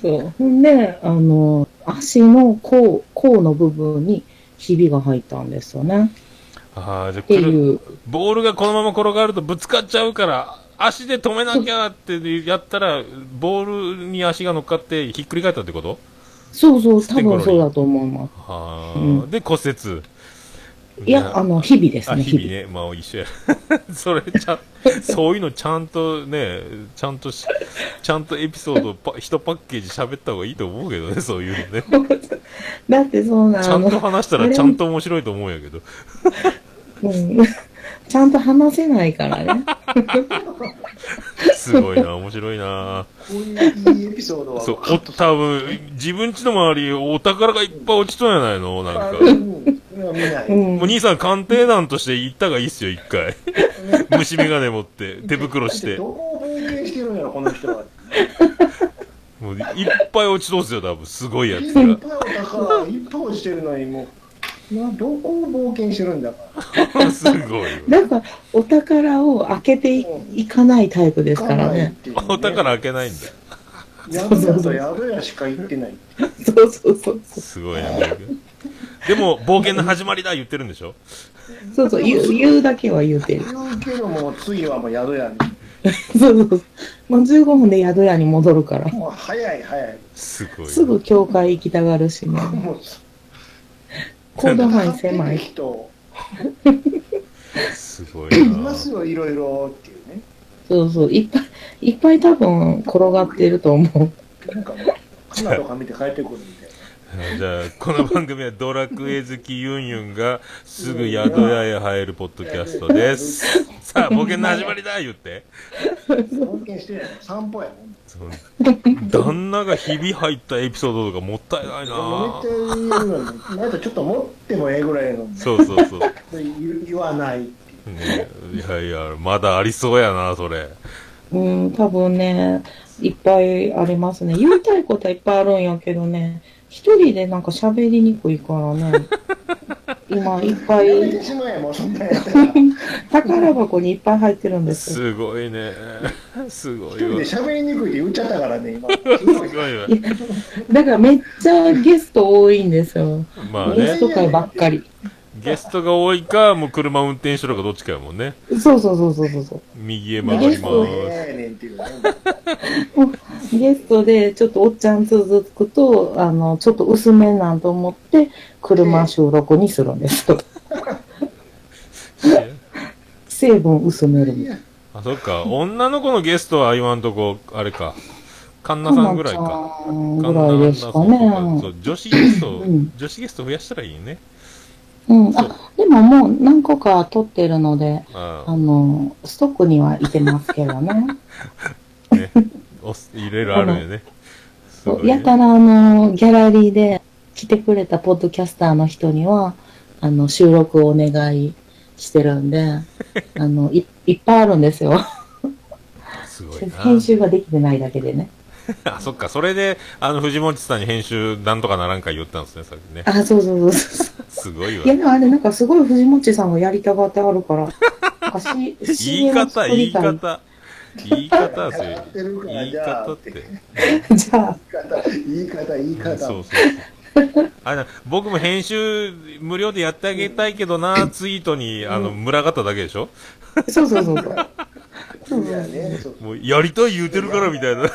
そう。ほんで、あの、足の甲、甲の部分にひびが入ったんですよね。あ。ああ、じゃあ。ボールがこのまま転がるとぶつかっちゃうから、足で止めなきゃってやったら、ボールに足が乗っかってひっくり返ったってこと？そうそう、多分そうだと思います。はあ、うんで、骨折。いや、あの、日々ですあ、ね、日々ね。まあ一緒や。<laughs> それちゃん、<laughs> そういうのちゃんとね、ちゃんとし、ちゃんとエピソードパ、一パッケージ喋った方がいいと思うけどね、そういうのね。<laughs> だってそうなちゃんとの、話したらちゃんと面白いと思うんやけど。うん、ちゃんと話せないからね。<laughs> すごいな、面白いな。こういういいエピソードはそう、お、多分、自分家の周り、お宝がいっぱい落ちとんやないのなんか。うんそれは見ない、うんもう兄さん鑑定団として行ったがいいっすよ、一回。虫眼鏡持って、手袋してど。こを冒険してるんやろこの人はもういっぱい落ちとんすよ、多分。すごいやついっが。ぱいお宝いっぱい落ちてるのにもうなどこを冒険してるんだか <laughs> すごいわ。だから、お宝を開けていいかないタイプですからね。お宝開けないんだ。宿屋と宿屋しか行ってないそうそうそう。すごいな。でも、冒険の始まりだ言ってるんでしょ？そうそう、言う言うだけは言うてる。言うけども次はもう宿屋にそうそうそう。もう15分で宿屋に戻るから。もう早い早いすごいな。すぐ教会行きたがるしね。もう行動範囲狭い。人すごいいなま。すよいろいろっていうねそうそう。いっぱい、いっぱい多分転がってると思う。なんか花とか見て帰ってくるみたいじゃあ、この番組はドラクエ好きユンユンがすぐ宿屋へ入るポッドキャストです。<laughs> さあ、冒険の始まりだ言って。な冒険してない散歩やもんその旦那がひび入ったエピソードとかもったいないめっなちゃ言うのになんかちょっと持ってもええぐらいのそうそうそう。言言わないっていうね、いやいや、まだありそうやな、それ。うん、多分ね、いっぱいありますね。言いたいことはいっぱいあるんやけどね、一人でなんか喋りにくいからね。今いっぱい <laughs> 宝箱にいっぱい入ってるんですよ。すごいね。すごい。喋りにくいって言っちゃったからね今すごいわ。だからめっちゃゲスト多いんですよ。まあね、ゲスト会ばっかり。ゲストが多いか、もう車運転手とかどっちかやもんね。そうそうそうそうそうそう。右へ回りまそうす。ゲストでちょっとおっちゃん続くと、あの、ちょっと薄めなんと思って、車収録にするんですよ。<laughs> 成分薄めるみたいな。あ、そっか。女の子のゲストは今んとこ、あれか。カンナさんぐらいか。かんぐらいですかね。う、女子ゲスト、うん女子ゲスト増やしたらいいね。うん。あ、でももう何個か撮ってるので、ああの、ストックにはいてますけどね。あ、<laughs> ね。おすいろいろあるよね。すごいねやたらあの、ギャラリーで来てくれたポッドキャスターの人には、あの、収録をお願いしてるんで、<laughs> あの、いいっぱいあるんですよ。すごいな。編集ができてないだけでね。<laughs> あ、そっか。それで、あの、藤本さんに編集なんとかならんか言ったんですね、さっきね。あ、そうそうそうそう。<laughs> すごいわい。や、でもあれなんかすごい藤本さんがやりたがってあるから、<laughs> 言い方、言い。方。言い方、それやってる。から言い方って。じゃあ、言い方言い方言い方そうそうそう。あれな僕も編集無料でやってあげたいけどな、ツイートに、あの、群がっただけでしょ？そうそうそうそう。そういやねそうもう、やりたい言うてるからみたいな。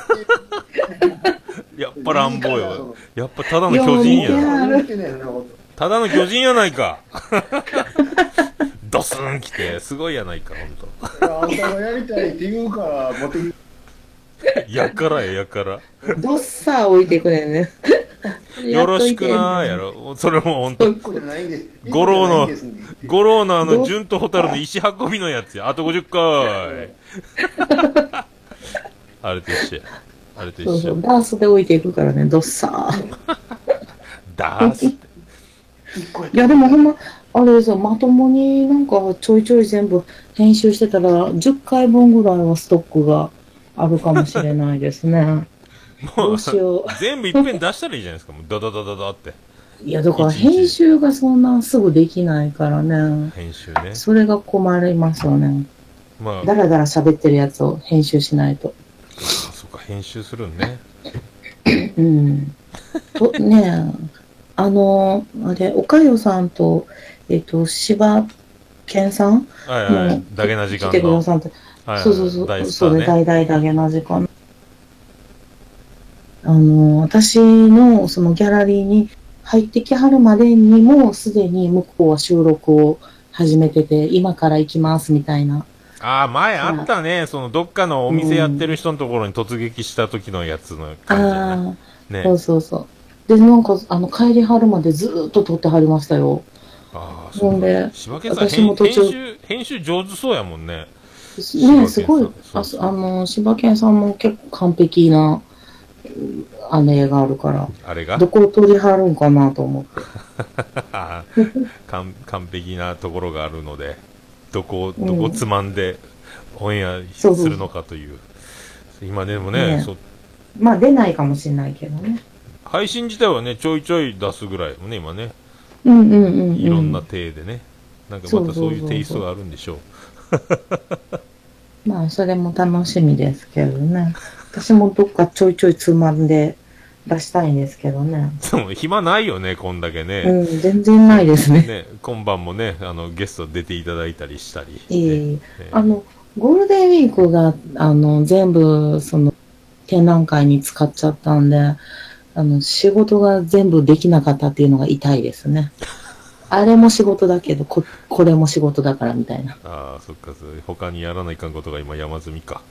やっぱ乱暴よ。やっぱただの巨人いやただの巨人やないか。<laughs> ドスン来て、すごいやないか、ほんと。あんたがやりたいって言うから持ってきやからや、やから。どっさー置いてくれんね。<laughs> よろしくなーやろ。それもほんと。1個じゃないんです五郎の五郎のあの、純と蛍の石運びのやつや。あと50回。あれと一緒や。あれと一緒そうそう、。ダースで置いていくからね、どっさー。<laughs> ダースって。いや、でもほんま、あれですよ、まともになんかちょいちょい全部編集してたら、10回分ぐらいはストックがあるかもしれないですね。どもううしよ全部いっぺん出したらいいじゃないですか。もうダダダダダって。う。いや、だから編集がそんなすぐできないからね。編集ね。それが困りますよね。まあ、だらだら喋ってるやつを編集しないと。か、編集するんね。うん。と、<laughs> ねえ、あの、あれ、おかよさんと、えっと、柴犬さんはいはいもう。だけな時間来てくだの。さって。はいはいそうそうそう。大スタそれ、ーね。大々だけな時間。あの、私のそのギャラリーに入ってきはるまでにも、すでに向こうは収録を始めてて、今から行きますみたいな。ああ、前あったね。その、どっかのお店やってる人のところに突撃した時のやつの感じやね。ああ、ねそうそうそう。で、なんか、あの、帰りはるまでずーっと撮ってはりましたよ。ああ、そうで柴犬さん、私も途中編集、編集上手そうやもんね。ねすごいああの、柴犬さんも結構完璧な、うん姉があるから、あれが？どこを撮りはるんかなと思って。<laughs> 完璧なところがあるので、どこを、どこをつまんで、オンエアするのかという。今でもねねまあ出ないかもしれないけどね。配信自体はね、ちょいちょい出すぐらいもね、今ね、うんうんうん、うん。いろんな体でね、なんかまたそういうテイストがあるんでしょう。<laughs> まあ、それも楽しみですけどね。私もどっかちょいちょいつまんで出したいんですけどね。でも暇ないよね、こんだけね。うん、全然ないですね。ね、今晩もね、あの、ゲスト出ていただいたりしたり。いえいえねねあの、ゴールデンウィークが、あの、全部、その、展覧会に使っちゃったんで、あの、仕事が全部できなかったっていうのが痛いですね。<laughs> あれも仕事だけど、こ、これも仕事だからみたいな。ああ、そっか、他にやらないかんことが今山積みか。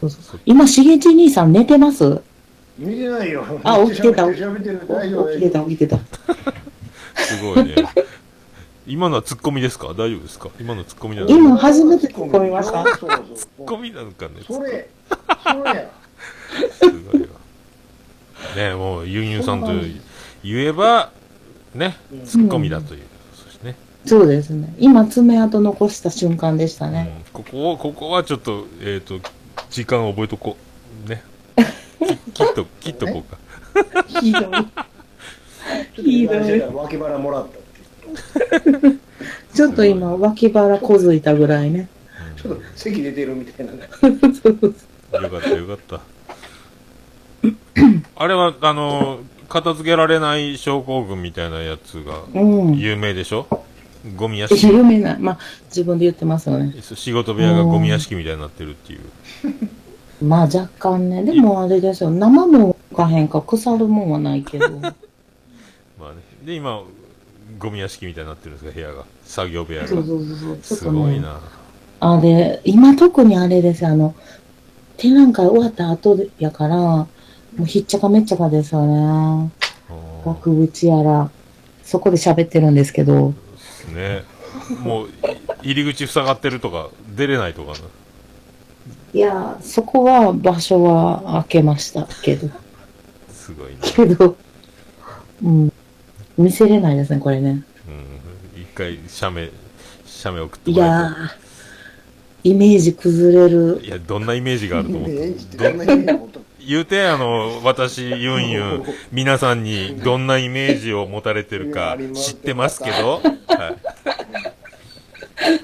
そうそう今、しげち兄さん寝てます？見てないよあ起きてた <laughs> 起きてた、起きてた。すごいね。<laughs> 今のはツッコミですか？大丈夫ですか？今のツッコミなの今、初めて突っ込みました。そうそうツッコミなのかねそれそれやすごいわ。<laughs> ねもう、ユンユンさんと言えば、ね、ツッコミだという。ね、そうですね。今、爪痕残した瞬間でしたね。うんここを、ここはちょっと、えっ、と、時間を覚えとこう。ね。き切っと、切っとこうか。ひどい。ちょっとひどい脇腹もらったってちょっと今、脇腹こづいたぐらいね。ちょっと席出てるみたいなねよかった、よかった。あれは、あの、片付けられない症候群みたいなやつがうん。有名でしょ？ゴミ屋敷。有名な、まあ、自分で言ってますよね。仕事部屋がゴミ屋敷みたいになってるっていう。まあ、若干ね。でもあれですよ。生もかへんか腐るもんはないけど。<laughs> まあね。で、今、ゴミ屋敷みたいになってるんですか、部屋が。作業部屋が。そうそうそうそう。す。ごいな。あれ、今特にあれですよ。あの、展覧会終わった後でやから、もうひっちゃかめっちゃかですよね。額縁やら。そこで喋ってるんですけど。ね。もう、い入り口塞がってるとか、出れないとかな。いや、そこは場所は開けましたけど。すごいな。けど、うん。見せれないですね、これね。うん。一回、写メ、写メ送っていもらやー、イメージ崩れる。いや、どんなイメージがあると思って言うて、あの、私、ユンユン、皆さんにどんなイメージを持たれてるか知ってますけど、は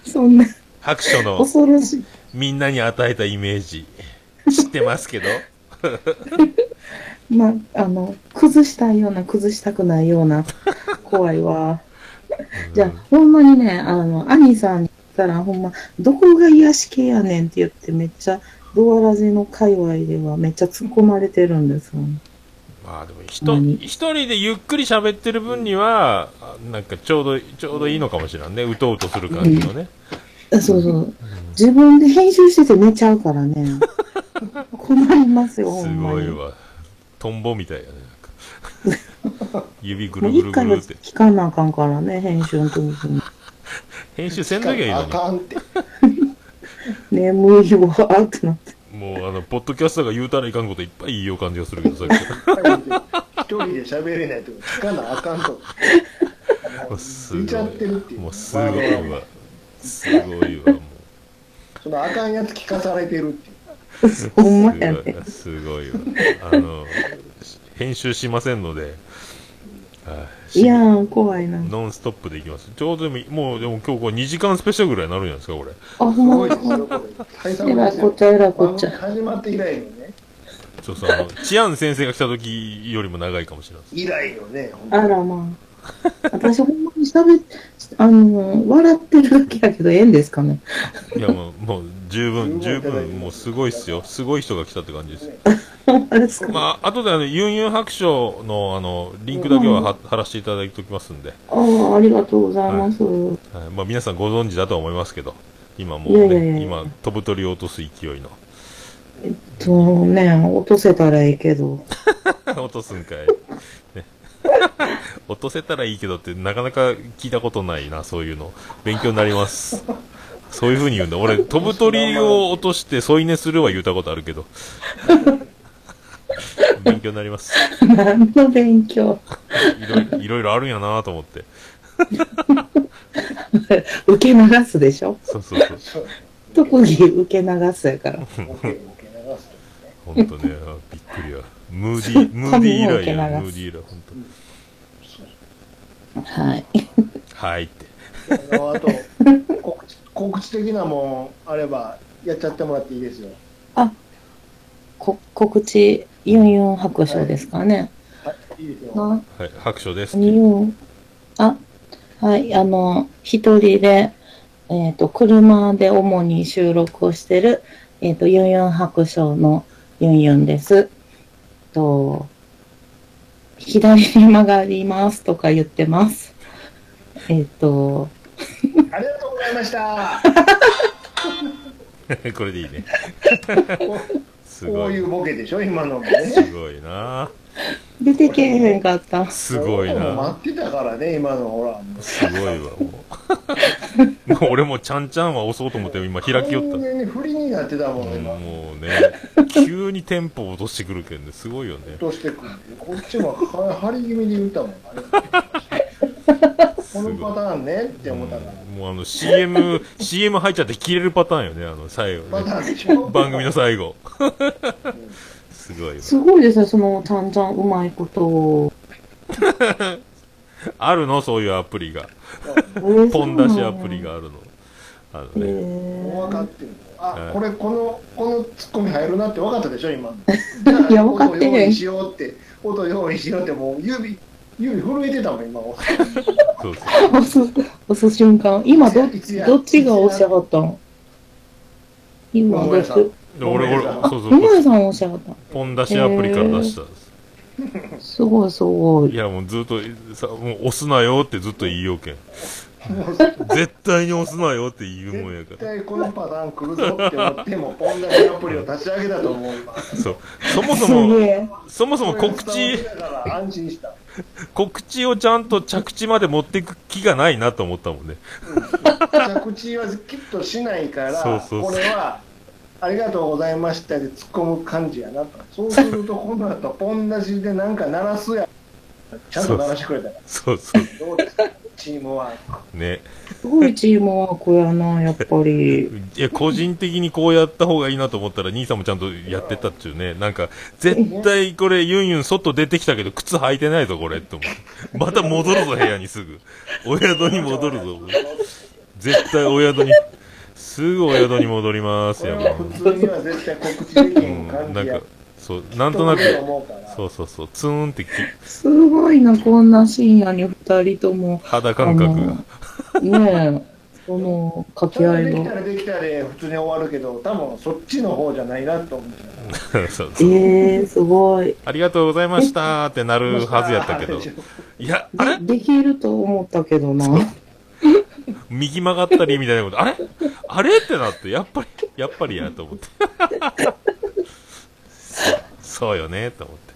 い。<laughs> そんな、白書の恐ろしい。みんなに与えたイメージ、知ってますけど。<laughs> まあ、あの、崩したいような、崩したくないような、<laughs> 怖いわ。じゃあ、ほんまにね、あの、兄さんに言ったら、ほんま、どこが癒し系やねんって言って、めっちゃ、ドアラジの界隈ではめっちゃ突っ込まれてるんですよ。まあでも一人でゆっくり喋ってる分には、あなんかちょうど、ちょうどいいのかもしれんね。うとうとする感じのね。そうそう。自分で編集してて寝ちゃうからね。<laughs> 困りますよ、ほす。ごいわ。トンボみたいやね。なんか指ぐるぐる一回はぐるって。聞かなあかんからね、編集の時に。<laughs> 編集せんときゃいいのあかんって。<laughs> 眠いわーってなって。に。もうあの、ポッドキャスターが言うたらいかんこといっぱい言いよう感じがするけど、さっき。一人で喋れないとか聞かなあかんと。もうすごい出ちゃってるっていう。もうすごいわ。すごいわ、もう。そのあかんやつ聞かされてるっていう。ほんまやね。すごいわ。あの、編集しませんので、はいいやー、怖いな。ノンストップでいきます。ちょうどでも、もう、でも今日これ2時間スペシャルぐらいになるんじゃないですか、これ。あ、ほすんまでえらいこっちゃ、えらいこっちゃ。始まって以来のね。そうそう、あの、チアン先生が来た時よりも長いかもしれない。以来のね。ほんあらまあ。私ほんまに喋っ、あの、笑ってるだけやけど、ええんですかね。いや、もう、もう、十分、十分、もうすごいっすよ。すごい人が来たって感じです。まですか。まあ、後であの、ユンユン白書の、あの、リンクだけはは貼らせていただいておきますんで、ああ、ありがとうございます。はい、まあ、皆さんご存知だとは思いますけど、今もういやいやいやね、いや今、飛ぶ鳥を落とす勢いの。そうね、落とせたらいいけど。<laughs> 落とすんかい。ね <laughs> 落とせたらいいけどってなかなか聞いたことないな、そういうの。勉強になります。そういう風に言うんだ。俺、飛ぶ鳥を落として添い寝するは言ったことあるけど。<laughs> 勉強になります。何の勉強？いろいろいろあるんやなと思って。<laughs> 受け流すでしょ？そうそうそう。特技受け流すやから。ボケボケ流すほんとね、あびっくりや。ムーディー、ムーディー以来や、ムーディー以来。はい。はいって。あと、告知告知的なもんあれば、やっちゃってもらっていいですよ。こ告知、ユンユン白書ですかね。はい、いいですよ。なはい、白書です。ユン、あ、はい、あの、一人で、えっ、と、車で主に収録をしてる、えっ、と、ユンユン白書のユンユンです。と、左に曲がりますとか言ってます。えっ、と、ありがとうございました。<laughs> これでいいね。<laughs> すこごい。ういうボケでしょ、今のもね。すごいな出てけえへんかった。すごいもうな待ってたからね、今のほら。すごいわ、もう。<laughs> もう俺もちゃんちゃんは押そうと思って今開きよった。完全に振りになってたもん、今。もうね、急にテンポを落としてくるけんね、すごいよね。としてくるこっちもは張り気味に言ったもん。あれ <laughs> このパターンねって思ったから。もうあの CM、CM 入っちゃって切れるパターンよね、あの最後ね。番組の最後。すごいわ。すごいですね、その、ちゃんちゃんうまいことを。<laughs> あるの？そういうアプリが。ポポン出しアプリ。があるの。あのへね。もう分かってる。あはい、これ、この、このツッコミ入るなって分かったでしょ、今。<laughs> いや分かってへん音用意しようって、音用意しようって、もう指、指震えてたもん、今。そうそう。押す、押す瞬間。今ど、どっちが押しはったん？今どっち？桃屋さん。で俺、俺、そうそう桃屋さん押しはったんポン出しアプリから出したんです。すごいすごい。いや、もうずっと、さ、もう押すなよってずっと言いようけん。絶対に押すなよって言うもんや絶から。対このパターン来るぞって思っても、ポン出しアプリを立ち上げたと思う、今。そう。そもそすも。そもそも告知、だから安心した。告知をちゃんと着地まで持っていく気がないなと思ったもんね。着地はきっとしないから、そうそうそうこれは、ありがとうございましたで突っ込む感じやなと。そうすると、この後、ポン出しでなんか鳴らすやちゃんと鳴らしてくれたから。そうそう。どうですか？チームワーク。ね。すごいチームワークやな、やっぱり。いや、個人的にこうやった方がいいなと思ったら、兄さんもちゃんとやってたっちゅうね。なんか、絶対これ、ユンユン外出てきたけど、靴履いてないぞ、これ、と思って。また戻るぞ、部屋にすぐ。お宿に戻るぞ。絶対お宿に、すぐお宿に戻りますよ、これはもう。普通には絶対告知できへうんん、感じやなんか、そう、なんとなく、そうそうそう、ツーンってき、すごいな、こんな深夜に二人とも。肌感覚が。ねえ、その掛け合いのできた。らできたら普通に終わるけど多分そっちの方じゃないなと思って <laughs> そうそう。ええすごい。ありがとうございましたってなるはずやったけど。<laughs> いや、あれ？でできると思ったけどな。右曲がったりみたいなこと、あれ？あれ？ってなって、やっぱり、やっぱりやと思って。<laughs> そうそうよね、と思って。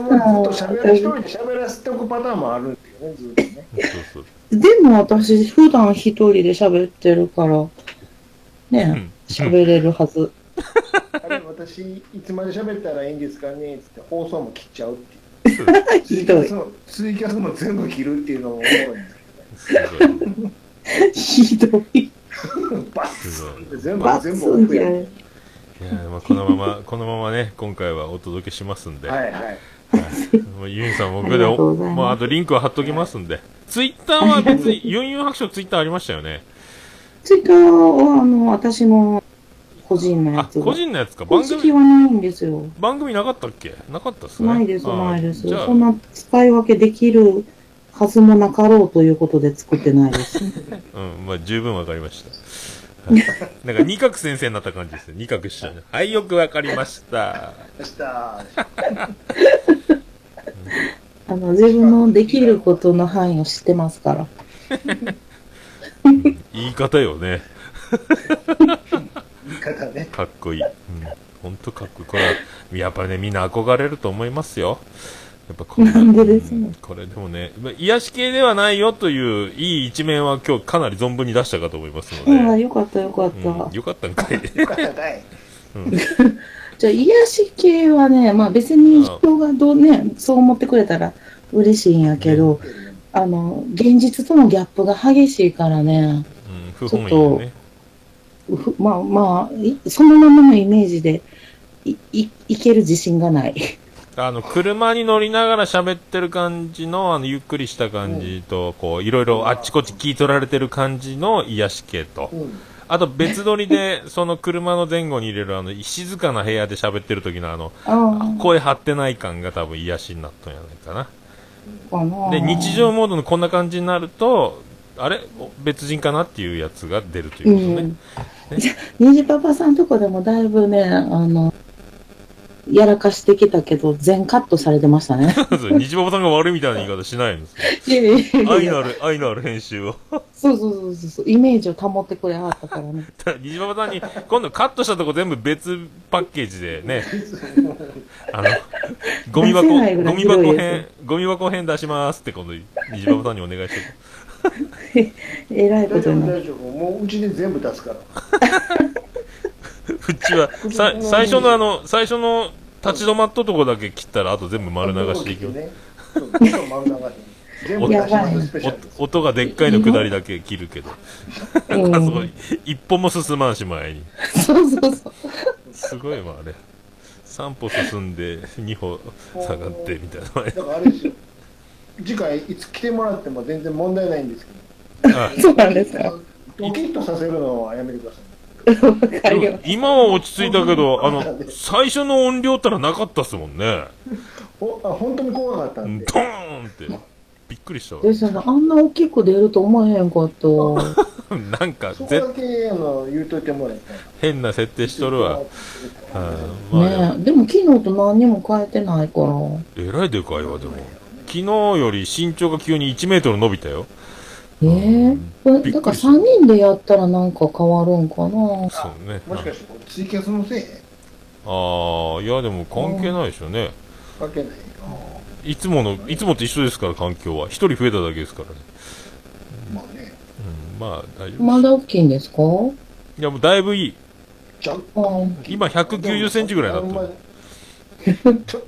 もうずっと喋ら一人で喋らせておくパターンもあるっていうねずっとねそうそう。でも私、普段一人で喋ってるから、うねん、喋れるはず。あれ私いつまで喋ったらいいんですかねっつって放送も切っちゃうっていうツイ <laughs> ひどいキャス。もツイキャスも全部切るっていうのもおもろいんですひどい。バッすごい。て全部バ全。部オフやんいやまあこのまま、このままね、今回はお届けしますんで。はいはいもうユンさん、僕で、ありがとうございますもうあとリンクは貼っときますんで。ツイッターは別に、ユンユン白書ツイッターありましたよね。ツイッターは、あの、私の個人のやあ、つが。個人のやつか。公番組式、はないんですよ。番組なかったっけ？なかったっすね。ないです、あないです。じゃあそんな使い分けできるはずもなかろうということで作ってないです。<laughs> うん、まあ十分わかりました。はいなんか二角先生になった感じですね。二角師匠ね。はい、よくわかりました。あの、自分のできることの範囲を知ってますから。言い方よね。言い方ねかっこいい。うん。ほんとかっこいい。これは、やっぱりね、みんな憧れると思いますよ。やっぱこんなんでですのうんこれでもね、まあ癒し系ではないよといういい一面は今日かなり存分に出したかと思いますので。ああ、よかったよかった。うん、よかったんかい。よかったかいじゃあ、癒し系はね、まあ別に人がどうね、そう思ってくれたら嬉しいんやけど、あの、現実とのギャップが激しいからね、うん、不本意よね。ふまあまあ、いそのままのイメージでいいいける自信がない。あの、車に乗りながら喋ってる感じの、あの、ゆっくりした感じと、こう、いろいろあっちこっち聞い取られてる感じの癒し系とう、んあと別撮りで、その車の前後に入れるあの、静かな部屋で喋ってる時のあの、あ声張ってない感が多分癒しになったんじゃないかな。な。で、日常モードのこんな感じになると、あれ？お別人かなっていうやつが出るということね。うん。虹パパさんとこでもだいぶね、あの、やらかしてきたけど、全カットされてましたね。<laughs> そう日馬場さんが悪いみたいな言い方しないんですよ。いやいやいや愛のある、愛のある編集を。そうそうそうそう、イメージを保ってくれはったからね。<laughs> 西馬場さんに、今度カットしたとこ全部別パッケージでね、<laughs> あの、ゴミ箱、ゴミ箱編、ゴミ箱編出しますって今度、西馬場さんにお願いしてえらいこ大丈夫とになる。大丈夫もううちで全部出すからうちは、さ、最初のあの、最初の立ち止まったとこだけ切ったら、あと全部丸流していきます。音がでっかいの下りだけ切るけど。うんなんかすごい、一歩も進まんし前に。そうそうそう。すごいわ、あれ。3歩進んで、2歩下がって、みたいな。だからあれですよ次回いつ来てもらっても全然問題ないんですけどあそうなんですか。ドキッとさせるのはやめてください今は落ち着いたけど、あの、最初の音量ったらなかったっすもんね。おあ本当に怖かったドんでーンって。びっくりしたわす。ですよね。あんな大きく出ると思えへんかった。<laughs> なんか、そこぜだけあの言うといてもらいたい変な設定しとるわ。うんまあ、ねえ。でも昨日と何にも変えてないから。えらいでかいわ、でも。昨日より身長が急に1メートル伸びたよ。ええこれびっくりだから3人でやったらなんか変わるんかな。そうね。もしかしてこれツイキャスのせい？ああ、いやでも関係ないでしょうね。関係ないいつもの、いつもと一緒ですから、環境は。一人増えただけですからね。まあねうん、まあ、大丈夫まだ大きいんですか？いや、もうだいぶいい。ちゃんあ今190センチぐらいになってる。るちょっ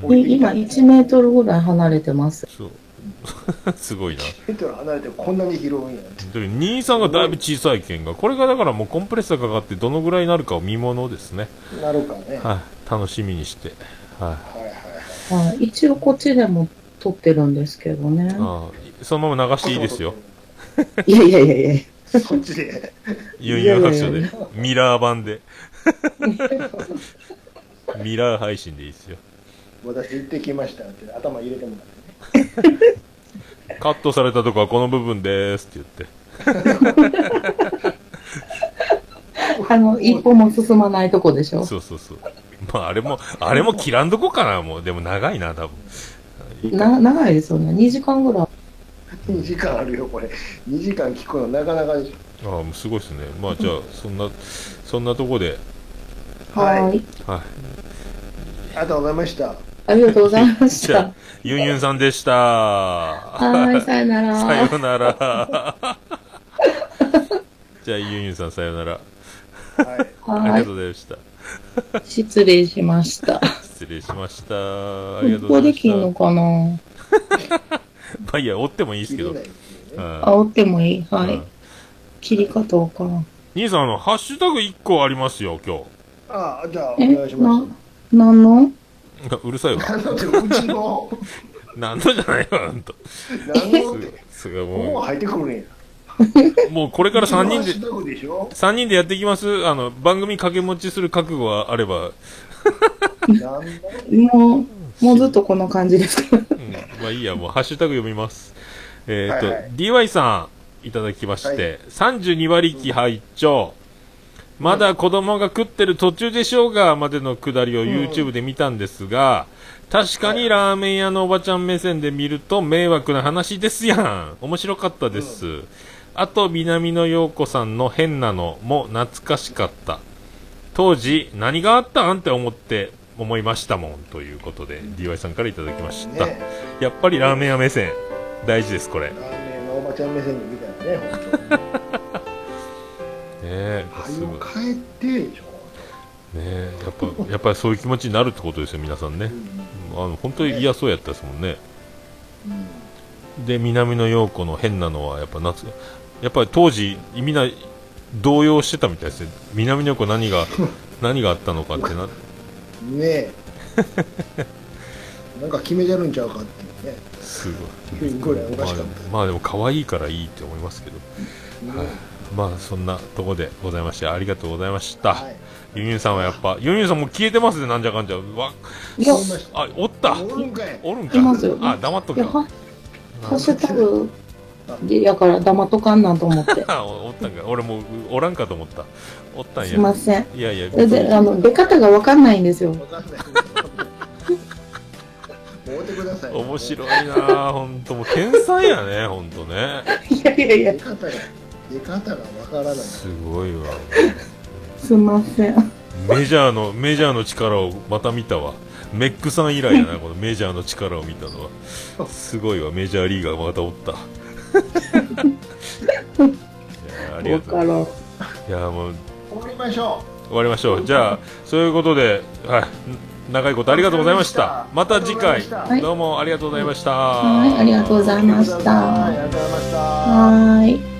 とい今1メートルぐらい離れてます。そう。<laughs> すごいな。メートル離れてこんなに広いんやってで兄さんがだいぶ小さい剣が、これがだからもうコンプレッサーかかってどのぐらいになるかを見ものですね。なるかねははい、楽しみにして。はいはいはいはい、一応こっちでも撮ってるんですけどねい。。ああそのまま流していいですよ。。いやいやいやいや。そっちで。ユンユン白書で。ミラー版で。ミラー配信でいいですよ。私行ってきましたって頭入れてもらってね。<laughs> カットされたとこはこの部分ですって言って。あの、一歩も進まないとこでしょ？そうそうそう。まあ、あれも、あれも切らんとこかな、もう。でも長いな、多分。な、長いですよね。2時間ぐらい。2時間あるよ、これ。2時間聞くのなかなかでしああ、もうすごいですね。まあ、じゃあ、そんな、そんなとこで、はいはーい。ありがとうございました。ありがとうございました <laughs> じゃあ。、ユンユンさんでした。はーい、さよなら。さよなら。<laughs> じゃあ、ユンユンさんさよなら。はい。ありがはとうございました。い。失礼しました。失礼しました。ありがとうここございました。できんのかな？<laughs> まあいいや、追ってもいいですけど。切れないですよねはい煽ってもいいはうんい。切り方わからん。兄さん、あの、ハッシュタグ1個ありますよ、今ああ、じゃあ、おえ願いしまな、なんの？日。<laughs> うるさいわ。す。なんだって、うちの、なんのじゃないわ、ほんと。なんのって、すごい、もう。も入ってくるね。う、もうこれから3人でハッシ、ュタグでしょ。三人でやっていきます？あの、番組掛け持ちする覚悟はあれば、もう、もうずっとこの感じですか。うん、まあいいや、もうハッシュタグ読みます。えっ、と、はいはい。DY さん、いただきまして、32割期拝聴まだ子供が食ってる途中でしょうが、までのくだりを YouTube で見たんですが、確かにラーメン屋のおばちゃん目線で見ると迷惑な話ですやん。面白かったです。あと、南野陽子さんの変なのも懐かしかった。当時、何があったんって思って、思いましたもん。ということで、DY さんからいただきました。ねやっぱりラーメン屋目線、大事です、これ。ねラーメンのおばちゃん目線で見たらね、本え、当 <laughs> すぐ。に。帰って。ねえ、やっぱ、<laughs> やっぱりそういう気持ちになるってことですよ、皆さんね。あの、本当に嫌そうやったですもんね。で、南野陽子の変なのは、やっぱ夏、やっぱり当時、みんな動揺してたみたいですね。南野陽子何が、<laughs> 何があったのかってな、ねえ。<laughs> なんか決めてるんちゃうかっていうね。すごい。まあ、まあでも可愛いからいいって思いますけど。た。はいね。まあそんなとこでございましてありがとうございました、はい。ユンユンさんはやっぱユンユンさんもう消えてますねなんじゃかんじゃ。わいあおった。おるんかい。おるんかい。ますよ。あ黙っといや、くかはハッシュタグで、やから黙っとかんなと思って。あ <laughs> おおったんか。俺もうおらんかと思った。おったんや。すいません。いやいや。で、であの、出方がわかんないんですよ。面白いな本当もう天才やね本当ね。<laughs> いやいやいや出、方が、わからない。すごいわすいません。メジャーのメジャーの力をまた見たわメックさん以来やな <laughs> このメジャーの力を見たのはすごいわメジャーリーガーがまたおったいやありがとう。いやもう終わりましょ終わりましょう。じゃあ、そういうことで、はい。長いことありがとうございました。また次回、はいどうもありがとうございました。はい、ありがとうごう。ざいました。ありがとうございました。はーい。